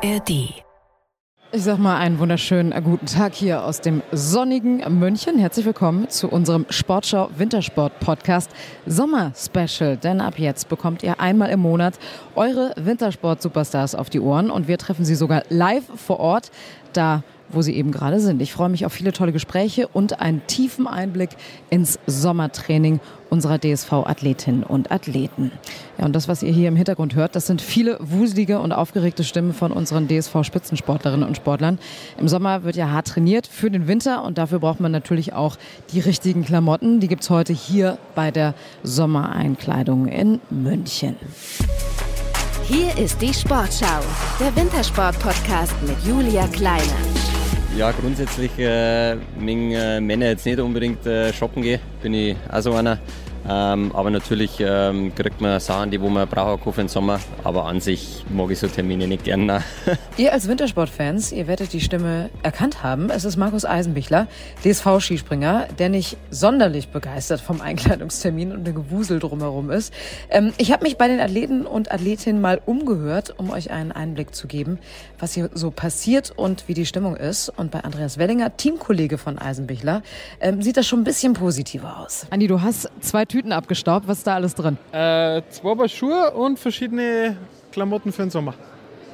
ARD. Ich sag mal einen wunderschönen äh, guten Tag hier aus dem sonnigen München. Herzlich willkommen zu unserem Sportschau Wintersport Podcast Sommer Special. Denn ab jetzt bekommt ihr einmal im Monat eure Wintersport Superstars auf die Ohren und wir treffen sie sogar live vor Ort. Da wo sie eben gerade sind. Ich freue mich auf viele tolle Gespräche und einen tiefen Einblick ins Sommertraining unserer DSV-Athletinnen und Athleten. Ja, und das, was ihr hier im Hintergrund hört, das sind viele wuselige und aufgeregte Stimmen von unseren DSV-Spitzensportlerinnen und Sportlern. Im Sommer wird ja hart trainiert für den Winter und dafür braucht man natürlich auch die richtigen Klamotten. Die gibt es heute hier bei der Sommereinkleidung in München. Hier ist die Sportschau, der Wintersport-Podcast mit Julia Kleiner. Ja, grundsätzlich, äh, wenn äh, Männer jetzt nicht unbedingt äh, shoppen gehen, bin ich auch so einer. Ähm, aber natürlich ähm, kriegt man Sachen, die wo man braucht für den Sommer. Aber an sich mag ich so Termine nicht gerne. ihr als Wintersportfans, ihr werdet die Stimme erkannt haben. Es ist Markus Eisenbichler, DSV-Skispringer, der nicht sonderlich begeistert vom Einkleidungstermin und dem Gewusel drumherum ist. Ähm, ich habe mich bei den Athleten und Athletinnen mal umgehört, um euch einen Einblick zu geben, was hier so passiert und wie die Stimmung ist. Und bei Andreas Wellinger, Teamkollege von Eisenbichler, ähm, sieht das schon ein bisschen positiver aus. Andi, du hast zwei Tüten abgestaubt. Was ist da alles drin? Äh, zwei Paar Schuhe und verschiedene Klamotten für den Sommer.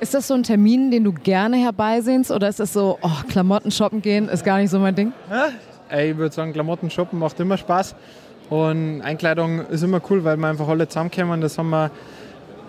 Ist das so ein Termin, den du gerne herbeisehnst oder ist das so, oh, Klamotten shoppen gehen ist gar nicht so mein Ding? Ja, ich würde sagen, Klamotten shoppen macht immer Spaß und Einkleidung ist immer cool, weil wir einfach alle zusammenkommen. Das haben wir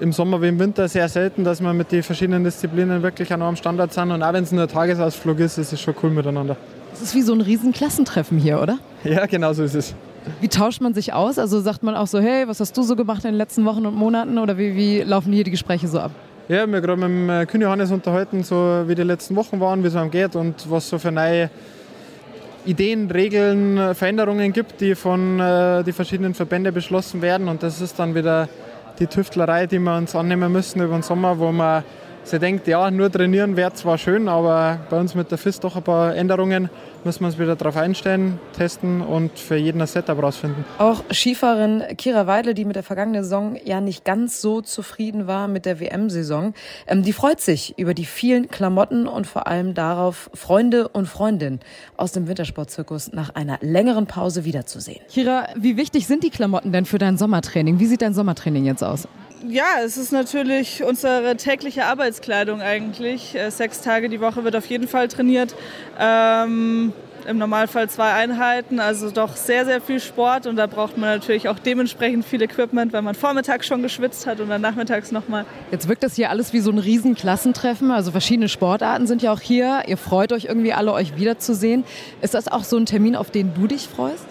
im Sommer wie im Winter sehr selten, dass wir mit den verschiedenen Disziplinen wirklich an einem Standard sind und auch wenn es nur ein Tagesausflug ist, ist es schon cool miteinander. Das ist wie so ein riesen Klassentreffen hier, oder? Ja, genau so ist es. Wie tauscht man sich aus? Also sagt man auch so, hey, was hast du so gemacht in den letzten Wochen und Monaten? Oder wie, wie laufen hier die Gespräche so ab? Ja, wir haben gerade mit dem äh, Kühn Johannes unterhalten, so wie die letzten Wochen waren, wie es einem geht und was so für neue Ideen, Regeln, Veränderungen gibt, die von äh, den verschiedenen Verbänden beschlossen werden. Und das ist dann wieder die Tüftlerei, die wir uns annehmen müssen über den Sommer, wo man sie denkt, ja, nur trainieren wäre zwar schön, aber bei uns mit der FIS doch ein paar Änderungen müssen wir uns wieder darauf einstellen, testen und für jeden ein Setup rausfinden. Auch Skifahrerin Kira Weidle, die mit der vergangenen Saison ja nicht ganz so zufrieden war mit der WM-Saison, ähm, die freut sich über die vielen Klamotten und vor allem darauf, Freunde und Freundinnen aus dem Wintersportzirkus nach einer längeren Pause wiederzusehen. Kira, wie wichtig sind die Klamotten denn für dein Sommertraining? Wie sieht dein Sommertraining jetzt aus? Ja, es ist natürlich unsere tägliche Arbeitskleidung eigentlich. Äh, sechs Tage die Woche wird auf jeden Fall trainiert. Ähm, Im Normalfall zwei Einheiten, also doch sehr, sehr viel Sport. Und da braucht man natürlich auch dementsprechend viel Equipment, weil man vormittags schon geschwitzt hat und dann nachmittags nochmal. Jetzt wirkt das hier alles wie so ein Riesenklassentreffen. Also verschiedene Sportarten sind ja auch hier. Ihr freut euch irgendwie alle, euch wiederzusehen. Ist das auch so ein Termin, auf den du dich freust?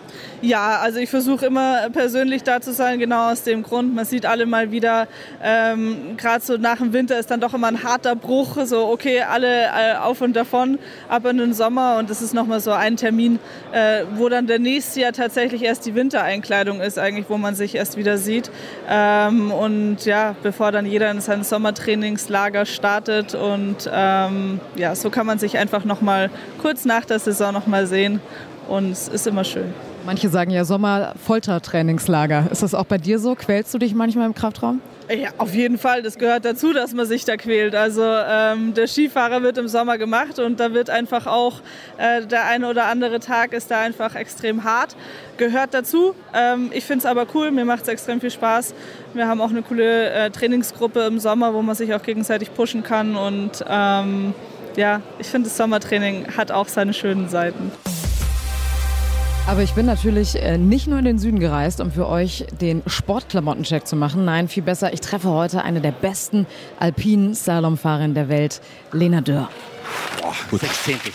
Ja, also ich versuche immer persönlich da zu sein, genau aus dem Grund. Man sieht alle mal wieder, ähm, gerade so nach dem Winter ist dann doch immer ein harter Bruch, so okay, alle äh, auf und davon, ab in den Sommer und das ist nochmal so ein Termin, äh, wo dann der nächste Jahr tatsächlich erst die Wintereinkleidung ist, eigentlich, wo man sich erst wieder sieht. Ähm, und ja, bevor dann jeder in sein Sommertrainingslager startet und ähm, ja, so kann man sich einfach nochmal kurz nach der Saison nochmal sehen und es ist immer schön. Manche sagen ja Sommer-Foltertrainingslager. Ist das auch bei dir so? Quälst du dich manchmal im Kraftraum? Ja, auf jeden Fall. Das gehört dazu, dass man sich da quält. Also ähm, der Skifahrer wird im Sommer gemacht und da wird einfach auch äh, der eine oder andere Tag ist da einfach extrem hart. Gehört dazu. Ähm, ich finde es aber cool. Mir macht es extrem viel Spaß. Wir haben auch eine coole äh, Trainingsgruppe im Sommer, wo man sich auch gegenseitig pushen kann. Und ähm, ja, ich finde, das Sommertraining hat auch seine schönen Seiten. Aber ich bin natürlich äh, nicht nur in den Süden gereist, um für euch den Sportklamottencheck zu machen. Nein, viel besser, ich treffe heute eine der besten alpinen Slalomfahrerinnen der Welt, Lena Dörr. Boah, gut. Sechzehntel.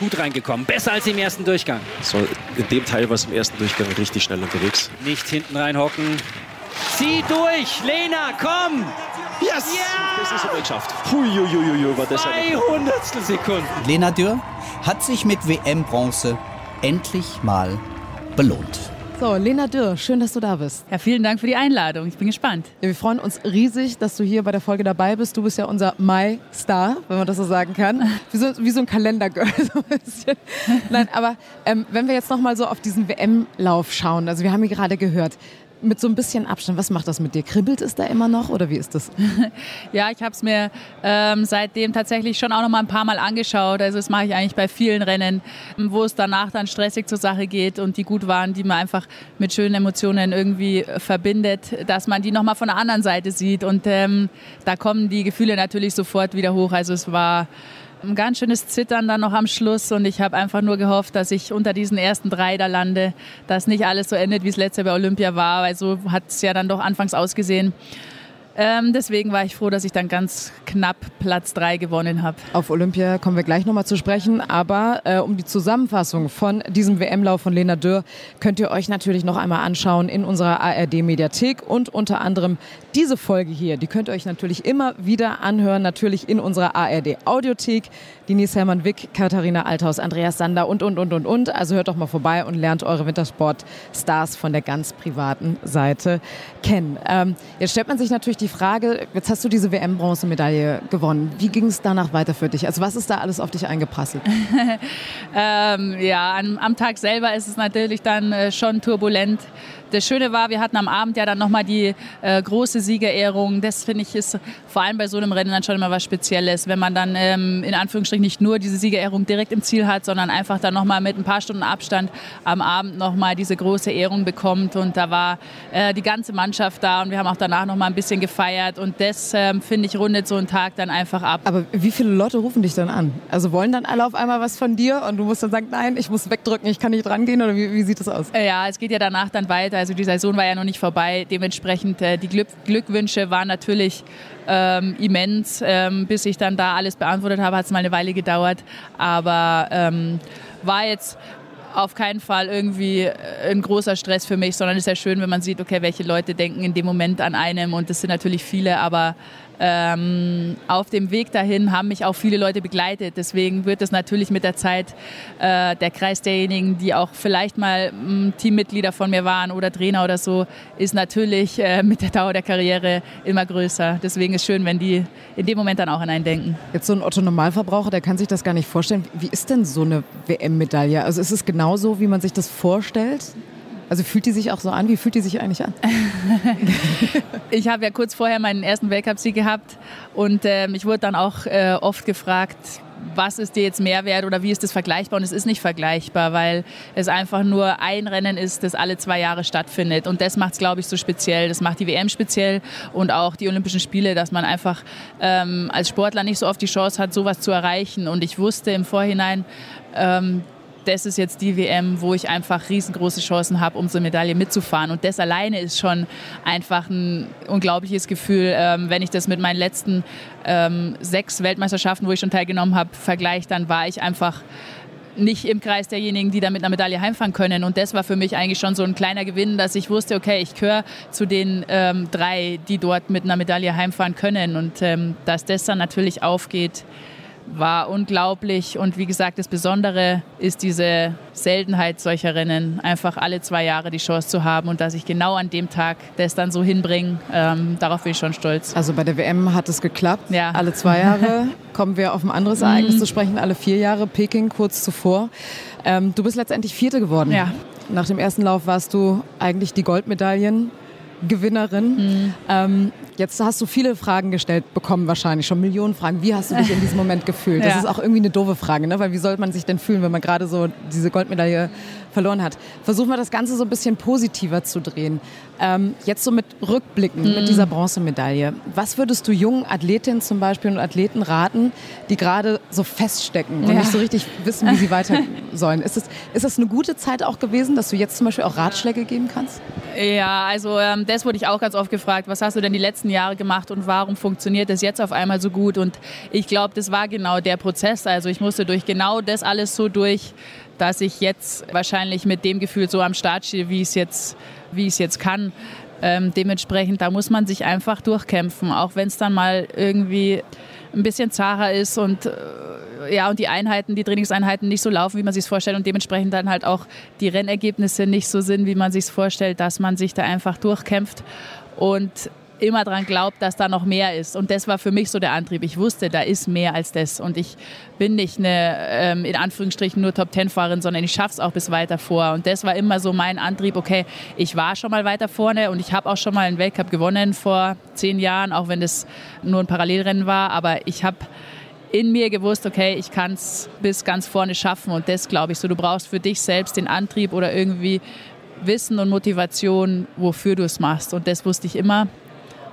Gut reingekommen. Besser als im ersten Durchgang. So, in dem Teil war es im ersten Durchgang richtig schnell unterwegs. Nicht hinten reinhocken. Zieh durch! Lena, komm! Yes! Ja! Das ist aber geschafft. Huiuiuiui, war das 200 Sekunden. Lena Dürr hat sich mit WM-Bronze endlich mal belohnt. So, Lena Dürr, schön, dass du da bist. Ja, vielen Dank für die Einladung. Ich bin gespannt. Ja, wir freuen uns riesig, dass du hier bei der Folge dabei bist. Du bist ja unser My-Star, wenn man das so sagen kann. Wie so, wie so ein Kalendergirl. So ein bisschen. Nein, aber ähm, wenn wir jetzt noch mal so auf diesen WM-Lauf schauen, also wir haben hier gerade gehört, mit so ein bisschen Abstand. Was macht das mit dir? Kribbelt es da immer noch oder wie ist das? ja, ich habe es mir ähm, seitdem tatsächlich schon auch noch mal ein paar Mal angeschaut. Also das mache ich eigentlich bei vielen Rennen, wo es danach dann stressig zur Sache geht und die gut waren, die man einfach mit schönen Emotionen irgendwie verbindet, dass man die noch mal von der anderen Seite sieht. Und ähm, da kommen die Gefühle natürlich sofort wieder hoch. Also es war ein ganz schönes Zittern dann noch am Schluss und ich habe einfach nur gehofft, dass ich unter diesen ersten drei da lande, dass nicht alles so endet, wie es letztes Jahr bei Olympia war, weil so hat es ja dann doch anfangs ausgesehen. Ähm, deswegen war ich froh, dass ich dann ganz knapp Platz 3 gewonnen habe. Auf Olympia kommen wir gleich nochmal zu sprechen, aber äh, um die Zusammenfassung von diesem WM-Lauf von Lena Dürr könnt ihr euch natürlich noch einmal anschauen in unserer ARD-Mediathek und unter anderem diese Folge hier. Die könnt ihr euch natürlich immer wieder anhören, natürlich in unserer ARD-Audiothek. Denise Hermann-Wick, Katharina Althaus, Andreas Sander und, und, und, und, und. Also hört doch mal vorbei und lernt eure Wintersport-Stars von der ganz privaten Seite kennen. Ähm, jetzt stellt man sich natürlich die Frage, jetzt hast du diese WM-Bronzemedaille gewonnen. Wie ging es danach weiter für dich? Also was ist da alles auf dich eingeprasselt? ähm, ja, am, am, Tag selber ist es natürlich dann äh, schon turbulent. Das Schöne war, wir hatten am Abend ja dann nochmal die äh, große Siegerehrung. Das finde ich ist vor allem bei so einem Rennen dann schon immer was Spezielles, wenn man dann ähm, in Anführungsstrichen nicht nur diese Siegerehrung direkt im Ziel hat, sondern einfach dann nochmal mit ein paar Stunden Abstand am Abend nochmal diese große Ehrung bekommt. Und da war äh, die ganze Mannschaft da und wir haben auch danach nochmal ein bisschen gefeiert. Und das, ähm, finde ich, rundet so einen Tag dann einfach ab. Aber wie viele Leute rufen dich dann an? Also wollen dann alle auf einmal was von dir und du musst dann sagen, nein, ich muss wegdrücken, ich kann nicht rangehen oder wie, wie sieht das aus? Äh, ja, es geht ja danach dann weiter. Also die Saison war ja noch nicht vorbei. Dementsprechend äh, die Glück Glückwünsche waren natürlich ähm, immens. Ähm, bis ich dann da alles beantwortet habe, hat es mal eine Weile gedauert. Aber ähm, war jetzt auf keinen Fall irgendwie äh, ein großer Stress für mich, sondern es ist ja schön, wenn man sieht, okay, welche Leute denken in dem Moment an einem und das sind natürlich viele, aber ähm, auf dem Weg dahin haben mich auch viele Leute begleitet. Deswegen wird es natürlich mit der Zeit äh, der Kreis derjenigen, die auch vielleicht mal m, Teammitglieder von mir waren oder Trainer oder so, ist natürlich äh, mit der Dauer der Karriere immer größer. Deswegen ist es schön, wenn die in dem Moment dann auch an einen denken. Jetzt so ein Otto-Normalverbraucher, der kann sich das gar nicht vorstellen. Wie ist denn so eine WM-Medaille? Also ist es genauso, wie man sich das vorstellt? Also fühlt die sich auch so an? Wie fühlt die sich eigentlich an? ich habe ja kurz vorher meinen ersten Weltcup-Sieg gehabt und äh, ich wurde dann auch äh, oft gefragt, was ist dir jetzt Mehrwert oder wie ist das vergleichbar? Und es ist nicht vergleichbar, weil es einfach nur ein Rennen ist, das alle zwei Jahre stattfindet. Und das macht es, glaube ich, so speziell. Das macht die WM speziell und auch die Olympischen Spiele, dass man einfach ähm, als Sportler nicht so oft die Chance hat, sowas zu erreichen. Und ich wusste im Vorhinein, ähm, das ist jetzt die WM, wo ich einfach riesengroße Chancen habe, um so eine Medaille mitzufahren. Und das alleine ist schon einfach ein unglaubliches Gefühl, ähm, wenn ich das mit meinen letzten ähm, sechs Weltmeisterschaften, wo ich schon teilgenommen habe, vergleiche, dann war ich einfach nicht im Kreis derjenigen, die da mit einer Medaille heimfahren können. Und das war für mich eigentlich schon so ein kleiner Gewinn, dass ich wusste, okay, ich gehöre zu den ähm, drei, die dort mit einer Medaille heimfahren können. Und ähm, dass das dann natürlich aufgeht, war unglaublich. Und wie gesagt, das Besondere ist diese Seltenheit solcher Rennen, einfach alle zwei Jahre die Chance zu haben und dass ich genau an dem Tag das dann so hinbringe, ähm, darauf bin ich schon stolz. Also bei der WM hat es geklappt, ja. alle zwei Jahre. Kommen wir auf ein anderes Ereignis mhm. zu sprechen, alle vier Jahre, Peking kurz zuvor. Ähm, du bist letztendlich Vierte geworden. Ja. Nach dem ersten Lauf warst du eigentlich die Goldmedaillen. Gewinnerin. Mhm. Ähm, jetzt hast du viele Fragen gestellt bekommen, wahrscheinlich schon Millionen Fragen. Wie hast du dich in diesem Moment gefühlt? Das ja. ist auch irgendwie eine doofe Frage, ne? weil wie soll man sich denn fühlen, wenn man gerade so diese Goldmedaille verloren hat? Versuchen wir das Ganze so ein bisschen positiver zu drehen. Ähm, jetzt so mit Rückblicken, mhm. mit dieser Bronzemedaille. Was würdest du jungen Athletinnen zum Beispiel und Athleten raten, die gerade so feststecken und ja. nicht so richtig wissen, wie sie weiter sollen? Ist das, ist das eine gute Zeit auch gewesen, dass du jetzt zum Beispiel auch Ratschläge geben kannst? Ja, also ähm, das wurde ich auch ganz oft gefragt. Was hast du denn die letzten Jahre gemacht und warum funktioniert das jetzt auf einmal so gut? Und ich glaube, das war genau der Prozess. Also ich musste durch genau das alles so durch, dass ich jetzt wahrscheinlich mit dem Gefühl so am Start stehe, wie ich es jetzt wie es jetzt kann. Ähm, dementsprechend, da muss man sich einfach durchkämpfen, auch wenn es dann mal irgendwie ein bisschen zacher ist und äh, ja und die Einheiten, die Trainingseinheiten nicht so laufen, wie man sich vorstellt und dementsprechend dann halt auch die Rennergebnisse nicht so sind, wie man sich vorstellt, dass man sich da einfach durchkämpft und immer daran glaubt, dass da noch mehr ist. Und das war für mich so der Antrieb. Ich wusste, da ist mehr als das. Und ich bin nicht eine, ähm, in Anführungsstrichen, nur Top-Ten-Fahrerin, sondern ich schaffe es auch bis weiter vor. Und das war immer so mein Antrieb, okay, ich war schon mal weiter vorne und ich habe auch schon mal einen Weltcup gewonnen vor zehn Jahren, auch wenn das nur ein Parallelrennen war. Aber ich habe in mir gewusst, okay, ich kann es bis ganz vorne schaffen. Und das glaube ich so. Du brauchst für dich selbst den Antrieb oder irgendwie Wissen und Motivation, wofür du es machst. Und das wusste ich immer.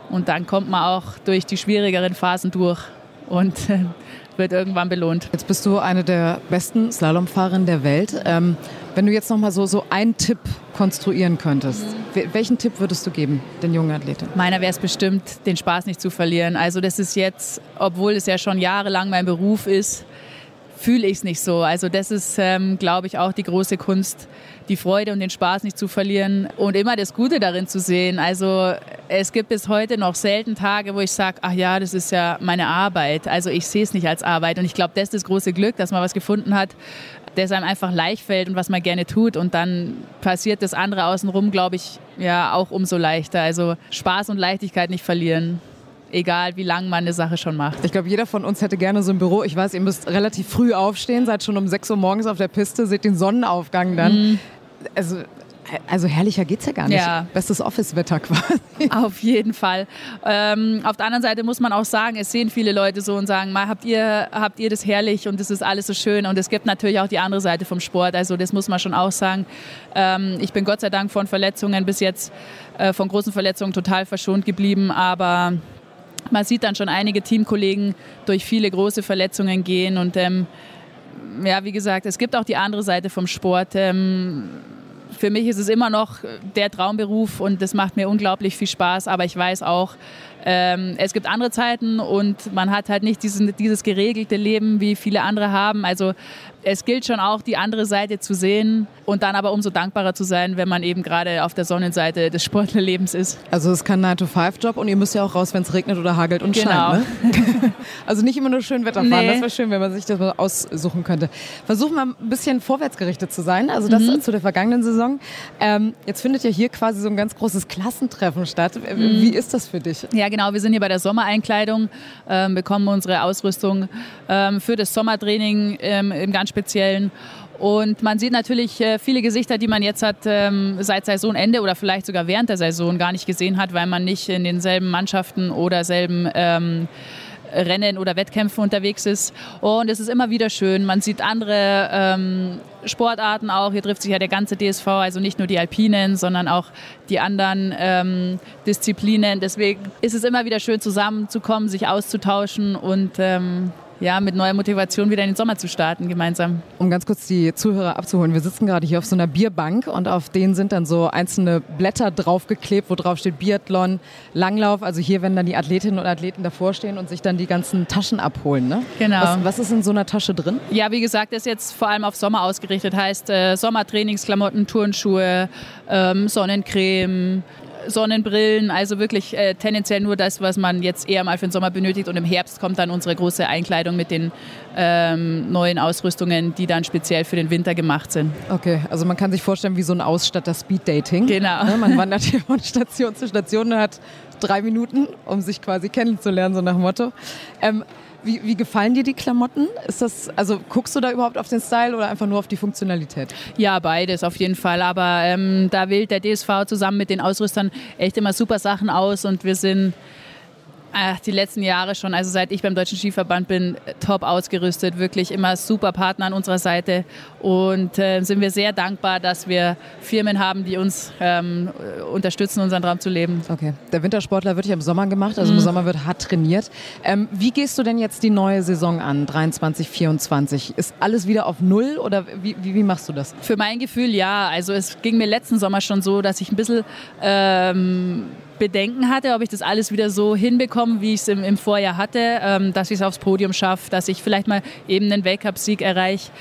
Und dann kommt man auch durch die schwierigeren Phasen durch und wird irgendwann belohnt. Jetzt bist du eine der besten Slalomfahrerinnen der Welt. Ähm, wenn du jetzt noch mal so, so einen Tipp konstruieren könntest, mhm. welchen Tipp würdest du geben den jungen Athleten? Meiner wäre es bestimmt, den Spaß nicht zu verlieren. Also das ist jetzt, obwohl es ja schon jahrelang mein Beruf ist, fühle ich es nicht so. Also das ist, ähm, glaube ich, auch die große Kunst, die Freude und den Spaß nicht zu verlieren und immer das Gute darin zu sehen. Also es gibt bis heute noch selten Tage, wo ich sage, ach ja, das ist ja meine Arbeit. Also ich sehe es nicht als Arbeit und ich glaube, das ist das große Glück, dass man was gefunden hat, das einem einfach leicht fällt und was man gerne tut und dann passiert das andere außenrum, glaube ich, ja auch umso leichter. Also Spaß und Leichtigkeit nicht verlieren egal wie lange man eine Sache schon macht. Ich glaube, jeder von uns hätte gerne so ein Büro. Ich weiß, ihr müsst relativ früh aufstehen, seid schon um 6 Uhr morgens auf der Piste, seht den Sonnenaufgang dann. Mhm. Also also herrlicher geht es ja gar nicht. Ja. Bestes Office-Wetter quasi. Auf jeden Fall. Ähm, auf der anderen Seite muss man auch sagen, es sehen viele Leute so und sagen, mal, habt ihr, habt ihr das herrlich und es ist alles so schön. Und es gibt natürlich auch die andere Seite vom Sport. Also das muss man schon auch sagen. Ähm, ich bin Gott sei Dank von Verletzungen bis jetzt, äh, von großen Verletzungen total verschont geblieben. Aber man sieht dann schon einige Teamkollegen durch viele große Verletzungen gehen und ähm, ja, wie gesagt, es gibt auch die andere Seite vom Sport. Für mich ist es immer noch der Traumberuf und das macht mir unglaublich viel Spaß, aber ich weiß auch, ähm, es gibt andere Zeiten und man hat halt nicht diesen, dieses geregelte Leben, wie viele andere haben. Also es gilt schon auch, die andere Seite zu sehen und dann aber umso dankbarer zu sein, wenn man eben gerade auf der Sonnenseite des Sportlerlebens ist. Also es ist kein 9-to-5-Job und ihr müsst ja auch raus, wenn es regnet oder hagelt und genau. scheint. Ne? also nicht immer nur schön Wetter fahren, nee. das wäre schön, wenn man sich das mal aussuchen könnte. Versuchen wir ein bisschen vorwärtsgerichtet zu sein, also das mhm. zu der vergangenen Saison. Ähm, jetzt findet ja hier quasi so ein ganz großes Klassentreffen statt. Mhm. Wie ist das für dich? Ja genau, wir sind hier bei der Sommereinkleidung, ähm, bekommen unsere Ausrüstung ähm, für das Sommertraining ähm, im ganz Speziellen. Und man sieht natürlich äh, viele Gesichter, die man jetzt hat ähm, seit Saisonende oder vielleicht sogar während der Saison gar nicht gesehen hat, weil man nicht in denselben Mannschaften oder selben ähm, Rennen oder Wettkämpfen unterwegs ist. Und es ist immer wieder schön. Man sieht andere ähm, Sportarten auch. Hier trifft sich ja der ganze DSV, also nicht nur die Alpinen, sondern auch die anderen ähm, Disziplinen. Deswegen ist es immer wieder schön zusammenzukommen, sich auszutauschen und ähm, ja, mit neuer Motivation wieder in den Sommer zu starten gemeinsam. Um ganz kurz die Zuhörer abzuholen, wir sitzen gerade hier auf so einer Bierbank und auf denen sind dann so einzelne Blätter draufgeklebt, wo drauf steht Biathlon, Langlauf. Also hier, wenn dann die Athletinnen und Athleten davor stehen und sich dann die ganzen Taschen abholen. Ne? Genau. Was, was ist in so einer Tasche drin? Ja, wie gesagt, ist jetzt vor allem auf Sommer ausgerichtet. Heißt äh, Sommertrainingsklamotten, Turnschuhe, ähm, Sonnencreme, Sonnenbrillen, also wirklich äh, tendenziell nur das, was man jetzt eher mal für den Sommer benötigt. Und im Herbst kommt dann unsere große Einkleidung mit den ähm, neuen Ausrüstungen, die dann speziell für den Winter gemacht sind. Okay, also man kann sich vorstellen wie so ein Ausstatter Speed Dating. Genau. Ja, man wandert hier von Station zu Station und hat drei Minuten, um sich quasi kennenzulernen, so nach Motto. Ähm, wie, wie, gefallen dir die Klamotten? Ist das, also guckst du da überhaupt auf den Style oder einfach nur auf die Funktionalität? Ja, beides auf jeden Fall. Aber ähm, da wählt der DSV zusammen mit den Ausrüstern echt immer super Sachen aus und wir sind Ach, die letzten Jahre schon, also seit ich beim Deutschen Skiverband bin, top ausgerüstet, wirklich immer super Partner an unserer Seite und äh, sind wir sehr dankbar, dass wir Firmen haben, die uns ähm, unterstützen, unseren Traum zu leben. Okay, der Wintersportler wird ja im Sommer gemacht, also mhm. im Sommer wird hart trainiert. Ähm, wie gehst du denn jetzt die neue Saison an, 23, 24? Ist alles wieder auf Null oder wie, wie, wie machst du das? Für mein Gefühl ja, also es ging mir letzten Sommer schon so, dass ich ein bisschen ähm, Bedenken hatte, ob ich das alles wieder so hinbekomme, wie ich es im, im, Vorjahr hatte, ähm, dass ich es aufs Podium schaffe, dass ich vielleicht mal eben einen Weltcup-Sieg erreiche.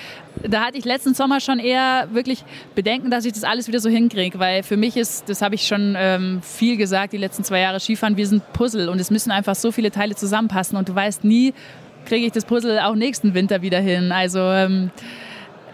Da hatte ich letzten Sommer schon eher wirklich Bedenken, dass ich das alles wieder so hinkriege, weil für mich ist, das habe ich schon ähm, viel gesagt, die letzten zwei Jahre Skifahren, wir sind Puzzle und es müssen einfach so viele Teile zusammenpassen und du weißt nie, kriege ich das Puzzle auch nächsten Winter wieder hin. Also ähm,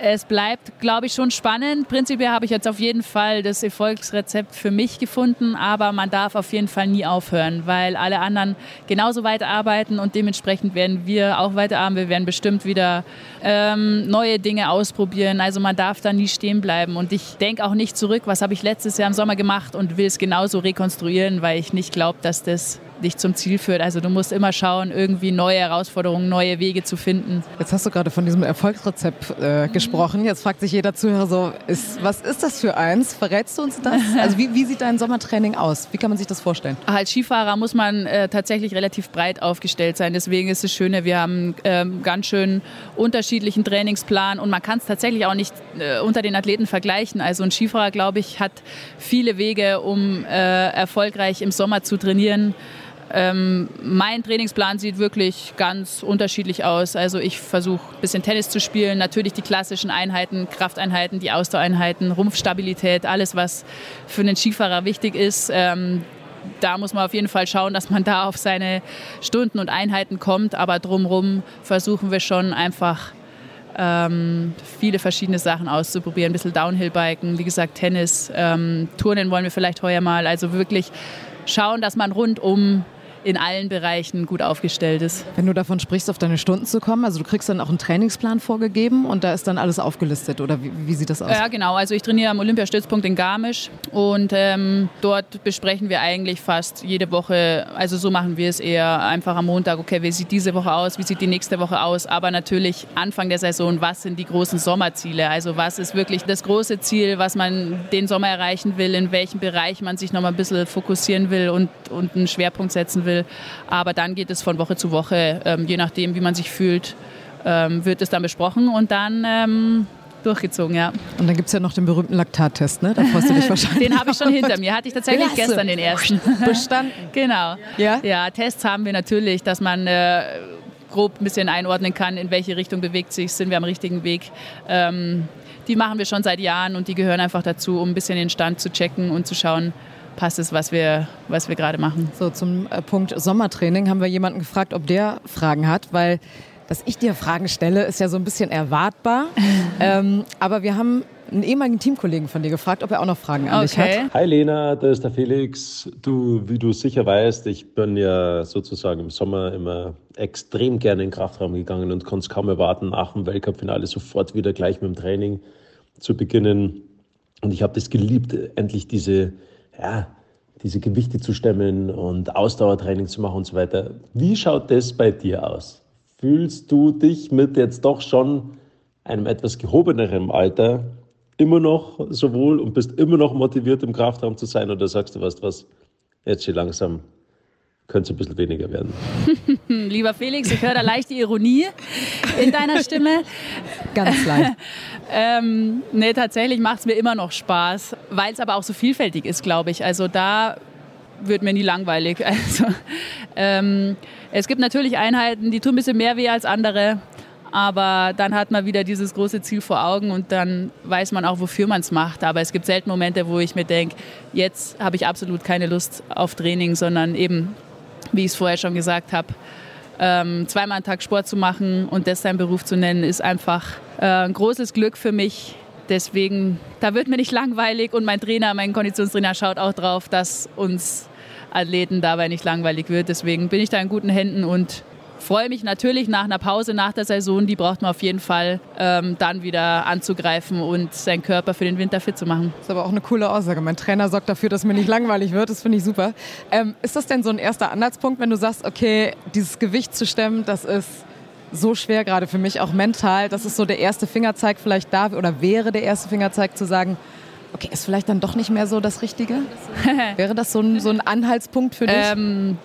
es bleibt, glaube ich, schon spannend. Prinzipiell habe ich jetzt auf jeden Fall das Erfolgsrezept für mich gefunden, aber man darf auf jeden Fall nie aufhören, weil alle anderen genauso weiterarbeiten und dementsprechend werden wir auch weiterarbeiten. Wir werden bestimmt wieder ähm, neue Dinge ausprobieren. Also man darf da nie stehen bleiben und ich denke auch nicht zurück, was habe ich letztes Jahr im Sommer gemacht und will es genauso rekonstruieren, weil ich nicht glaube, dass das dich zum Ziel führt. Also du musst immer schauen, irgendwie neue Herausforderungen, neue Wege zu finden. Jetzt hast du gerade von diesem Erfolgsrezept äh, gesprochen. Jetzt fragt sich jeder Zuhörer so, ist, was ist das für eins? Verrätst du uns das? Also wie, wie sieht dein Sommertraining aus? Wie kann man sich das vorstellen? Als Skifahrer muss man äh, tatsächlich relativ breit aufgestellt sein. Deswegen ist es schön, wir haben ähm, ganz schön unterschiedlichen Trainingsplan und man kann es tatsächlich auch nicht äh, unter den Athleten vergleichen. Also ein Skifahrer, glaube ich, hat viele Wege, um äh, erfolgreich im Sommer zu trainieren. Ähm, mein Trainingsplan sieht wirklich ganz unterschiedlich aus. Also ich versuche ein bisschen Tennis zu spielen, natürlich die klassischen Einheiten, Krafteinheiten, die Ausdauereinheiten, Rumpfstabilität, alles, was für einen Skifahrer wichtig ist. Ähm, da muss man auf jeden Fall schauen, dass man da auf seine Stunden und Einheiten kommt. Aber drumherum versuchen wir schon einfach ähm, viele verschiedene Sachen auszuprobieren. Ein bisschen Downhill-Biken, wie gesagt, Tennis, ähm, Turnen wollen wir vielleicht heuer mal. Also wirklich schauen, dass man rundum in allen Bereichen gut aufgestellt ist. Wenn du davon sprichst, auf deine Stunden zu kommen, also du kriegst dann auch einen Trainingsplan vorgegeben und da ist dann alles aufgelistet oder wie, wie sieht das aus? Ja, genau. Also ich trainiere am Olympiastützpunkt in Garmisch und ähm, dort besprechen wir eigentlich fast jede Woche, also so machen wir es eher einfach am Montag, okay, wie sieht diese Woche aus, wie sieht die nächste Woche aus, aber natürlich Anfang der Saison, was sind die großen Sommerziele, also was ist wirklich das große Ziel, was man den Sommer erreichen will, in welchem Bereich man sich noch mal ein bisschen fokussieren will und, und einen Schwerpunkt setzen will will. Aber dann geht es von Woche zu Woche, ähm, je nachdem, wie man sich fühlt, ähm, wird es dann besprochen und dann ähm, durchgezogen, ja. Und dann gibt es ja noch den berühmten Laktattest, ne? Da freust du dich wahrscheinlich. den habe ich schon hinter mir. Hatte ich tatsächlich Klasse. gestern den ersten. Bestanden. genau. Ja? ja, Tests haben wir natürlich, dass man äh, grob ein bisschen einordnen kann, in welche Richtung bewegt sich, sind wir am richtigen Weg. Ähm, die machen wir schon seit Jahren und die gehören einfach dazu, um ein bisschen den Stand zu checken und zu schauen, passt es, was wir, was wir gerade machen. So, zum äh, Punkt Sommertraining haben wir jemanden gefragt, ob der Fragen hat, weil dass ich dir Fragen stelle, ist ja so ein bisschen erwartbar. ähm, aber wir haben einen ehemaligen Teamkollegen von dir gefragt, ob er auch noch Fragen an okay. dich hat. Hi Lena, da ist der Felix. Du, wie du sicher weißt, ich bin ja sozusagen im Sommer immer extrem gerne in den Kraftraum gegangen und konnte es kaum erwarten, nach dem Weltcup-Finale sofort wieder gleich mit dem Training zu beginnen. Und ich habe das geliebt, endlich diese ja, diese Gewichte zu stemmen und Ausdauertraining zu machen und so weiter. Wie schaut das bei dir aus? Fühlst du dich mit jetzt doch schon einem etwas gehobeneren Alter immer noch so wohl und bist immer noch motiviert im Kraftraum zu sein oder sagst du, weißt was, jetzt schon langsam könnte es ein bisschen weniger werden. Lieber Felix, ich höre da leicht die Ironie in deiner Stimme. Ganz leicht. ähm, nee, tatsächlich macht es mir immer noch Spaß, weil es aber auch so vielfältig ist, glaube ich. Also da wird mir nie langweilig. Also, ähm, es gibt natürlich Einheiten, die tun ein bisschen mehr weh als andere. Aber dann hat man wieder dieses große Ziel vor Augen und dann weiß man auch, wofür man es macht. Aber es gibt selten Momente, wo ich mir denke, jetzt habe ich absolut keine Lust auf Training, sondern eben wie ich es vorher schon gesagt habe, ähm, zweimal am Tag Sport zu machen und das sein Beruf zu nennen, ist einfach äh, ein großes Glück für mich. Deswegen, da wird mir nicht langweilig und mein Trainer, mein Konditionstrainer schaut auch drauf, dass uns Athleten dabei nicht langweilig wird. Deswegen bin ich da in guten Händen und freue mich natürlich nach einer Pause nach der Saison, die braucht man auf jeden Fall, ähm, dann wieder anzugreifen und seinen Körper für den Winter fit zu machen. Das ist aber auch eine coole Aussage. Mein Trainer sorgt dafür, dass mir nicht langweilig wird. Das finde ich super. Ähm, ist das denn so ein erster Anhaltspunkt, wenn du sagst, okay, dieses Gewicht zu stemmen, das ist so schwer gerade für mich, auch mental. Das ist so der erste Fingerzeig vielleicht da oder wäre der erste Fingerzeig zu sagen, okay, ist vielleicht dann doch nicht mehr so das Richtige? wäre das so ein, so ein Anhaltspunkt für dich? Ähm,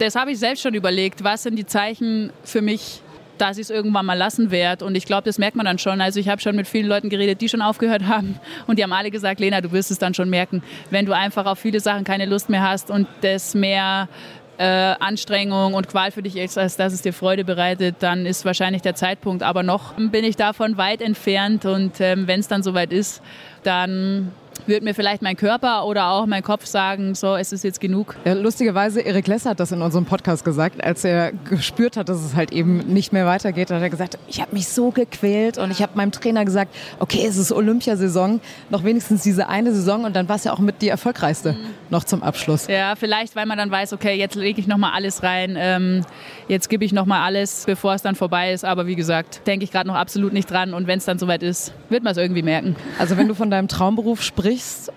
das habe ich selbst schon überlegt. Was sind die Zeichen für mich, dass ich es irgendwann mal lassen werde? Und ich glaube, das merkt man dann schon. Also ich habe schon mit vielen Leuten geredet, die schon aufgehört haben. Und die haben alle gesagt, Lena, du wirst es dann schon merken, wenn du einfach auf viele Sachen keine Lust mehr hast und das mehr äh, Anstrengung und Qual für dich ist, als dass es dir Freude bereitet, dann ist wahrscheinlich der Zeitpunkt. Aber noch bin ich davon weit entfernt. Und ähm, wenn es dann soweit ist, dann würde mir vielleicht mein Körper oder auch mein Kopf sagen, so, es ist jetzt genug. Ja, lustigerweise, Erik Lesser hat das in unserem Podcast gesagt, als er gespürt hat, dass es halt eben nicht mehr weitergeht, hat er gesagt, ich habe mich so gequält und ich habe meinem Trainer gesagt, okay, es ist Olympiasaison, noch wenigstens diese eine Saison und dann war es ja auch mit die erfolgreichste mhm. noch zum Abschluss. Ja, vielleicht, weil man dann weiß, okay, jetzt lege ich nochmal alles rein, ähm, jetzt gebe ich nochmal alles, bevor es dann vorbei ist, aber wie gesagt, denke ich gerade noch absolut nicht dran und wenn es dann soweit ist, wird man es irgendwie merken. Also wenn du von deinem Traumberuf sprichst,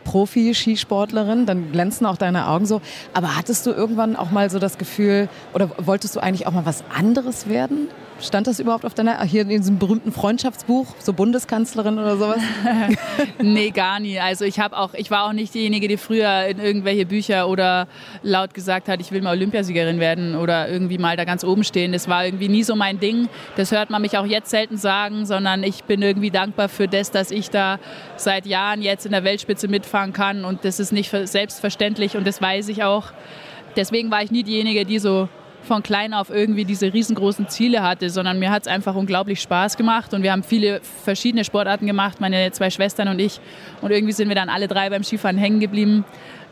Profi-Skisportlerin, dann glänzen auch deine Augen so. Aber hattest du irgendwann auch mal so das Gefühl, oder wolltest du eigentlich auch mal was anderes werden? Stand das überhaupt auf deiner, hier in diesem berühmten Freundschaftsbuch, so Bundeskanzlerin oder sowas? nee, gar nie. Also ich habe auch, ich war auch nicht diejenige, die früher in irgendwelche Bücher oder laut gesagt hat, ich will mal Olympiasiegerin werden oder irgendwie mal da ganz oben stehen. Das war irgendwie nie so mein Ding. Das hört man mich auch jetzt selten sagen, sondern ich bin irgendwie dankbar für das, dass ich da seit Jahren jetzt in der Weltspitze mitfahren kann und das ist nicht selbstverständlich und das weiß ich auch. Deswegen war ich nie diejenige, die so von klein auf irgendwie diese riesengroßen Ziele hatte, sondern mir hat es einfach unglaublich Spaß gemacht und wir haben viele verschiedene Sportarten gemacht, meine zwei Schwestern und ich. Und irgendwie sind wir dann alle drei beim Skifahren hängen geblieben.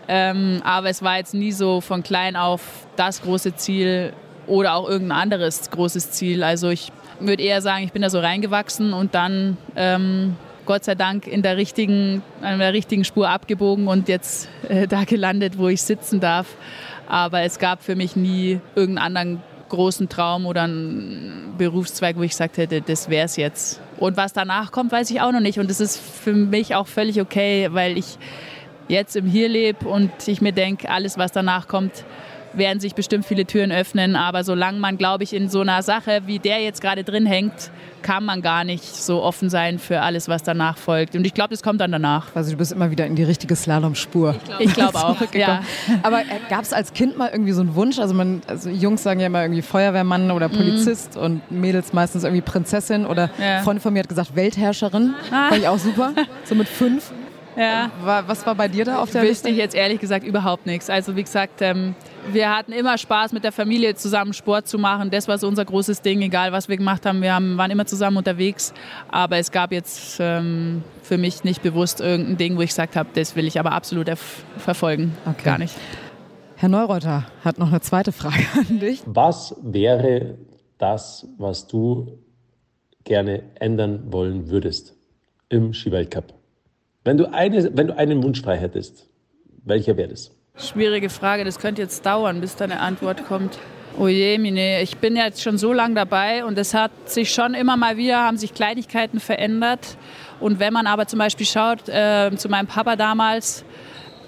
Ähm, aber es war jetzt nie so von klein auf das große Ziel oder auch irgendein anderes großes Ziel. Also ich würde eher sagen, ich bin da so reingewachsen und dann ähm, Gott sei Dank in der richtigen, in der richtigen Spur abgebogen und jetzt äh, da gelandet, wo ich sitzen darf. Aber es gab für mich nie irgendeinen anderen großen Traum oder einen Berufszweig, wo ich gesagt hätte, das wäre es jetzt. Und was danach kommt, weiß ich auch noch nicht. Und das ist für mich auch völlig okay, weil ich jetzt im Hier lebe und ich mir denke, alles, was danach kommt, werden sich bestimmt viele Türen öffnen. Aber solange man, glaube ich, in so einer Sache, wie der jetzt gerade drin hängt, kann man gar nicht so offen sein für alles, was danach folgt. Und ich glaube, das kommt dann danach. Also du bist immer wieder in die richtige Slalomspur. Ich glaube glaub auch, ja. Aber äh, gab es als Kind mal irgendwie so einen Wunsch? Also, man, also Jungs sagen ja immer irgendwie Feuerwehrmann oder mhm. Polizist mhm. und Mädels meistens irgendwie Prinzessin oder ja. Freundin von mir hat gesagt Weltherrscherin. Ah. Fand ich auch super. So mit fünf. Ja. Was war bei dir da auf der Wüsste Liste? ich jetzt ehrlich gesagt überhaupt nichts. Also wie gesagt, ähm, wir hatten immer Spaß mit der Familie zusammen Sport zu machen. Das war so unser großes Ding, egal was wir gemacht haben. Wir haben, waren immer zusammen unterwegs. Aber es gab jetzt ähm, für mich nicht bewusst irgendein Ding, wo ich gesagt habe, das will ich aber absolut verfolgen. Okay. Gar nicht. Herr Neureuter hat noch eine zweite Frage an dich. Was wäre das, was du gerne ändern wollen würdest im Skiweltcup? Wenn du, eine, wenn du einen Wunsch frei hättest, welcher wäre das? Schwierige Frage, das könnte jetzt dauern, bis da eine Antwort kommt. Oh Mine, ich bin jetzt schon so lange dabei und es hat sich schon immer mal wieder, haben sich Kleinigkeiten verändert. Und wenn man aber zum Beispiel schaut, äh, zu meinem Papa damals,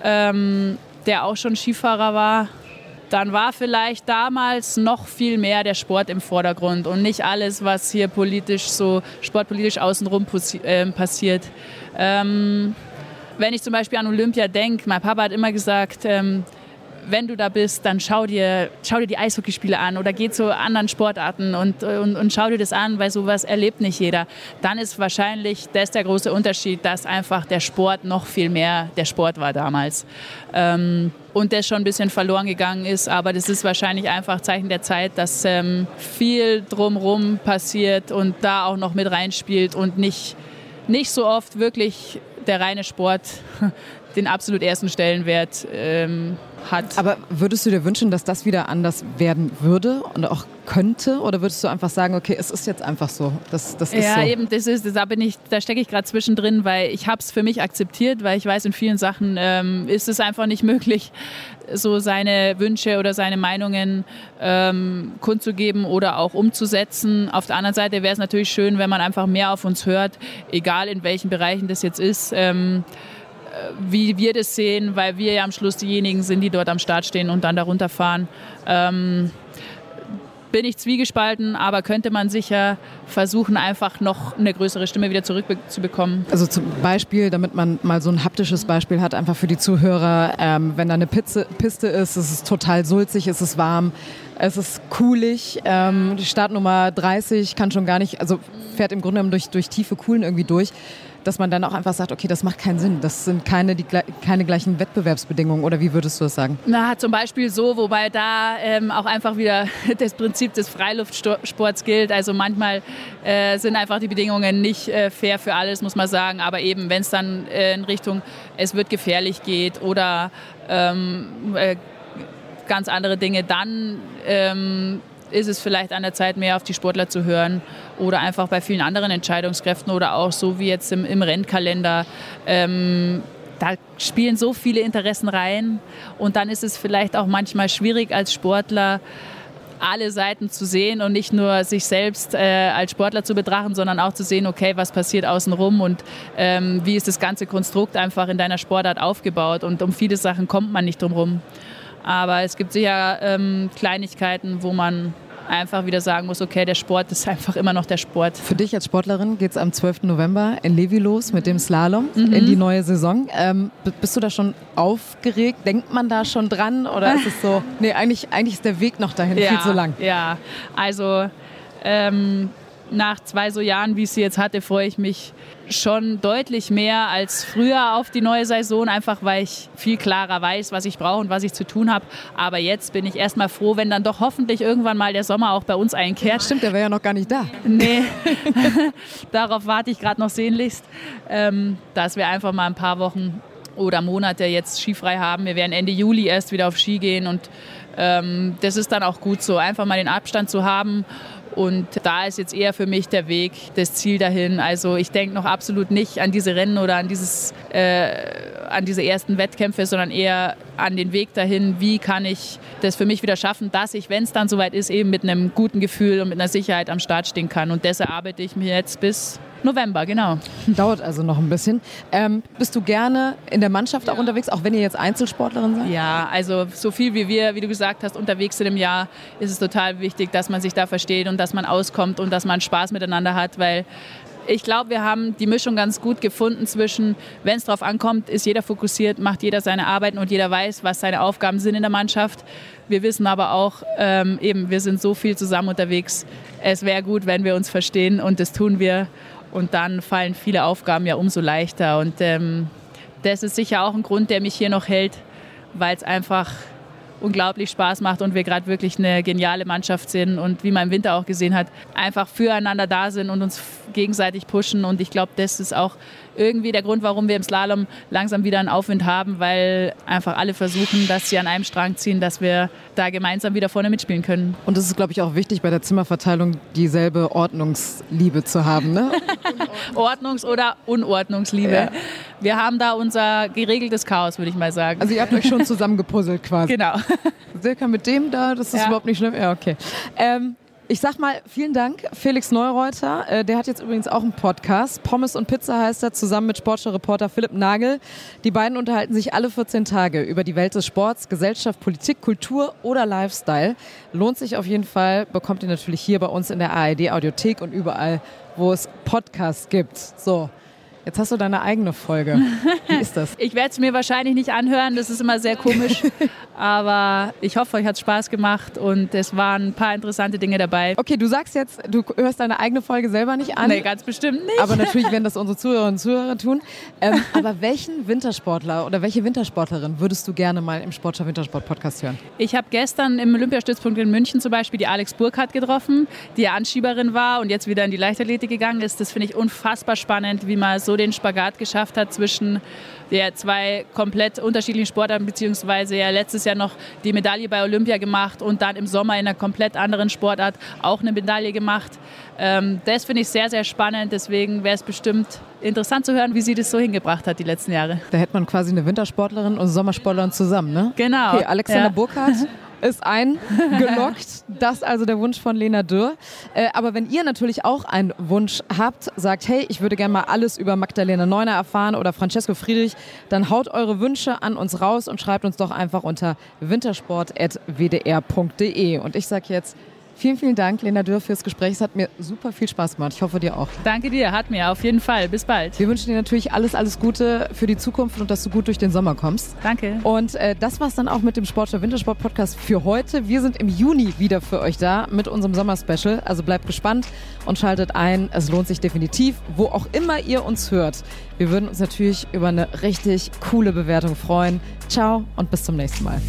ähm, der auch schon Skifahrer war, dann war vielleicht damals noch viel mehr der Sport im Vordergrund und nicht alles, was hier politisch so sportpolitisch außenrum äh, passiert. Ähm, wenn ich zum Beispiel an Olympia denke, mein Papa hat immer gesagt, ähm, wenn du da bist, dann schau dir, schau dir die Eishockeyspiele an oder geh zu anderen Sportarten und, und, und schau dir das an, weil sowas erlebt nicht jeder. Dann ist wahrscheinlich das der große Unterschied, dass einfach der Sport noch viel mehr der Sport war damals. Ähm, und das schon ein bisschen verloren gegangen ist. Aber das ist wahrscheinlich einfach Zeichen der Zeit, dass ähm, viel drumherum passiert und da auch noch mit reinspielt und nicht, nicht so oft wirklich der reine Sport den absolut ersten Stellenwert ähm, hat. Aber würdest du dir wünschen, dass das wieder anders werden würde und auch könnte? Oder würdest du einfach sagen, okay, es ist jetzt einfach so? Das, das ist ja, so. eben, das ist, da bin ich, da stecke ich gerade zwischendrin, weil ich habe es für mich akzeptiert, weil ich weiß, in vielen Sachen ähm, ist es einfach nicht möglich, so seine Wünsche oder seine Meinungen ähm, kundzugeben oder auch umzusetzen. Auf der anderen Seite wäre es natürlich schön, wenn man einfach mehr auf uns hört, egal in welchen Bereichen das jetzt ist. Ähm, wie wir das sehen, weil wir ja am Schluss diejenigen sind, die dort am Start stehen und dann darunter fahren. Ähm, bin ich zwiegespalten, aber könnte man sicher versuchen, einfach noch eine größere Stimme wieder zurückzubekommen. Also zum Beispiel, damit man mal so ein haptisches Beispiel hat, einfach für die Zuhörer, ähm, wenn da eine Pizze, Piste ist, es ist total sulzig, es ist warm, es ist coolig. Ähm, die Startnummer 30 kann schon gar nicht, also fährt im Grunde genommen durch, durch tiefe Kuhlen irgendwie durch dass man dann auch einfach sagt, okay, das macht keinen Sinn, das sind keine, die, keine gleichen Wettbewerbsbedingungen oder wie würdest du das sagen? Na, zum Beispiel so, wobei da ähm, auch einfach wieder das Prinzip des Freiluftsports gilt. Also manchmal äh, sind einfach die Bedingungen nicht äh, fair für alles, muss man sagen. Aber eben, wenn es dann äh, in Richtung, es wird gefährlich geht oder ähm, äh, ganz andere Dinge, dann ähm, ist es vielleicht an der Zeit, mehr auf die Sportler zu hören oder einfach bei vielen anderen Entscheidungskräften oder auch so wie jetzt im, im Rennkalender. Ähm, da spielen so viele Interessen rein und dann ist es vielleicht auch manchmal schwierig als Sportler alle Seiten zu sehen und nicht nur sich selbst äh, als Sportler zu betrachten, sondern auch zu sehen, okay, was passiert außenrum und ähm, wie ist das ganze Konstrukt einfach in deiner Sportart aufgebaut. Und um viele Sachen kommt man nicht drum rum. Aber es gibt sicher ähm, Kleinigkeiten, wo man einfach wieder sagen muss, okay, der Sport ist einfach immer noch der Sport. Für dich als Sportlerin geht es am 12. November in Levi los mit dem Slalom mhm. in die neue Saison. Ähm, bist du da schon aufgeregt? Denkt man da schon dran? Oder ist es so, nee, eigentlich, eigentlich ist der Weg noch dahin ja, viel zu lang? Ja, also ähm, nach zwei so Jahren, wie ich sie jetzt hatte, freue ich mich schon deutlich mehr als früher auf die neue Saison, einfach weil ich viel klarer weiß, was ich brauche und was ich zu tun habe. Aber jetzt bin ich erstmal froh, wenn dann doch hoffentlich irgendwann mal der Sommer auch bei uns einkehrt. Stimmt, der wäre ja noch gar nicht da. Nee, darauf warte ich gerade noch sehnlichst, ähm, dass wir einfach mal ein paar Wochen oder Monate jetzt skifrei haben. Wir werden Ende Juli erst wieder auf Ski gehen und ähm, das ist dann auch gut so, einfach mal den Abstand zu haben und da ist jetzt eher für mich der Weg, das Ziel dahin. Also ich denke noch absolut nicht an diese Rennen oder an, dieses, äh, an diese ersten Wettkämpfe, sondern eher an den Weg dahin, wie kann ich das für mich wieder schaffen, dass ich, wenn es dann soweit ist, eben mit einem guten Gefühl und mit einer Sicherheit am Start stehen kann. Und das erarbeite ich mir jetzt bis November, genau. Dauert also noch ein bisschen. Ähm, bist du gerne in der Mannschaft auch unterwegs, auch wenn ihr jetzt Einzelsportlerin seid? Ja, also so viel wie wir, wie du gesagt hast, unterwegs sind im Jahr, ist es total wichtig, dass man sich da versteht und dass man auskommt und dass man Spaß miteinander hat, weil ich glaube, wir haben die Mischung ganz gut gefunden zwischen, wenn es darauf ankommt, ist jeder fokussiert, macht jeder seine Arbeiten und jeder weiß, was seine Aufgaben sind in der Mannschaft. Wir wissen aber auch, ähm, eben, wir sind so viel zusammen unterwegs. Es wäre gut, wenn wir uns verstehen und das tun wir. Und dann fallen viele Aufgaben ja umso leichter. Und ähm, das ist sicher auch ein Grund, der mich hier noch hält, weil es einfach unglaublich Spaß macht und wir gerade wirklich eine geniale Mannschaft sind und wie man im Winter auch gesehen hat, einfach füreinander da sind und uns gegenseitig pushen. Und ich glaube, das ist auch irgendwie der Grund, warum wir im Slalom langsam wieder einen Aufwind haben, weil einfach alle versuchen, dass sie an einem Strang ziehen, dass wir da gemeinsam wieder vorne mitspielen können. Und es ist, glaube ich, auch wichtig bei der Zimmerverteilung dieselbe Ordnungsliebe zu haben. Ne? Ordnungs- oder Unordnungsliebe. Ja. Wir haben da unser geregeltes Chaos, würde ich mal sagen. Also ihr habt euch schon zusammengepuzzelt quasi. Genau. Silke mit dem da, das ist ja. überhaupt nicht schlimm. Ja, okay. Ähm, ich sag mal, vielen Dank, Felix Neureuter. Äh, der hat jetzt übrigens auch einen Podcast. Pommes und Pizza heißt er, zusammen mit Sportschau-Reporter Philipp Nagel. Die beiden unterhalten sich alle 14 Tage über die Welt des Sports, Gesellschaft, Politik, Kultur oder Lifestyle. Lohnt sich auf jeden Fall, bekommt ihr natürlich hier bei uns in der ARD-Audiothek und überall, wo es Podcasts gibt. So. Jetzt hast du deine eigene Folge. Wie ist das? ich werde es mir wahrscheinlich nicht anhören, das ist immer sehr komisch. Aber ich hoffe, euch hat Spaß gemacht und es waren ein paar interessante Dinge dabei. Okay, du sagst jetzt, du hörst deine eigene Folge selber nicht an. Nee, ganz bestimmt nicht. Aber natürlich werden das unsere Zuhörerinnen und Zuhörer tun. Ähm, aber welchen Wintersportler oder welche Wintersportlerin würdest du gerne mal im Sportschau Wintersport Podcast hören? Ich habe gestern im Olympiastützpunkt in München zum Beispiel die Alex Burkhardt getroffen, die Anschieberin war und jetzt wieder in die Leichtathletik gegangen ist. Das finde ich unfassbar spannend, wie man so den Spagat geschafft hat zwischen ja, zwei komplett unterschiedlichen Sportarten, beziehungsweise ja letztes Jahr noch die Medaille bei Olympia gemacht und dann im Sommer in einer komplett anderen Sportart auch eine Medaille gemacht. Ähm, das finde ich sehr, sehr spannend. Deswegen wäre es bestimmt interessant zu hören, wie sie das so hingebracht hat die letzten Jahre. Da hätte man quasi eine Wintersportlerin und Sommersportlerin zusammen, ne? Genau. Okay, Alexander ja. Burkhardt ist eingeloggt. Das also der Wunsch von Lena Dürr. Äh, aber wenn ihr natürlich auch einen Wunsch habt, sagt, hey, ich würde gerne mal alles über Magdalena Neuner erfahren oder Francesco Friedrich, dann haut eure Wünsche an uns raus und schreibt uns doch einfach unter wintersport.wdr.de. Und ich sage jetzt Vielen, vielen Dank, Lena Dürr, fürs Gespräch. Es hat mir super viel Spaß gemacht. Ich hoffe, dir auch. Danke dir, hat mir auf jeden Fall. Bis bald. Wir wünschen dir natürlich alles, alles Gute für die Zukunft und dass du gut durch den Sommer kommst. Danke. Und äh, das war's dann auch mit dem Sportschau Wintersport Podcast für heute. Wir sind im Juni wieder für euch da mit unserem Sommerspecial. Also bleibt gespannt und schaltet ein. Es lohnt sich definitiv, wo auch immer ihr uns hört. Wir würden uns natürlich über eine richtig coole Bewertung freuen. Ciao und bis zum nächsten Mal.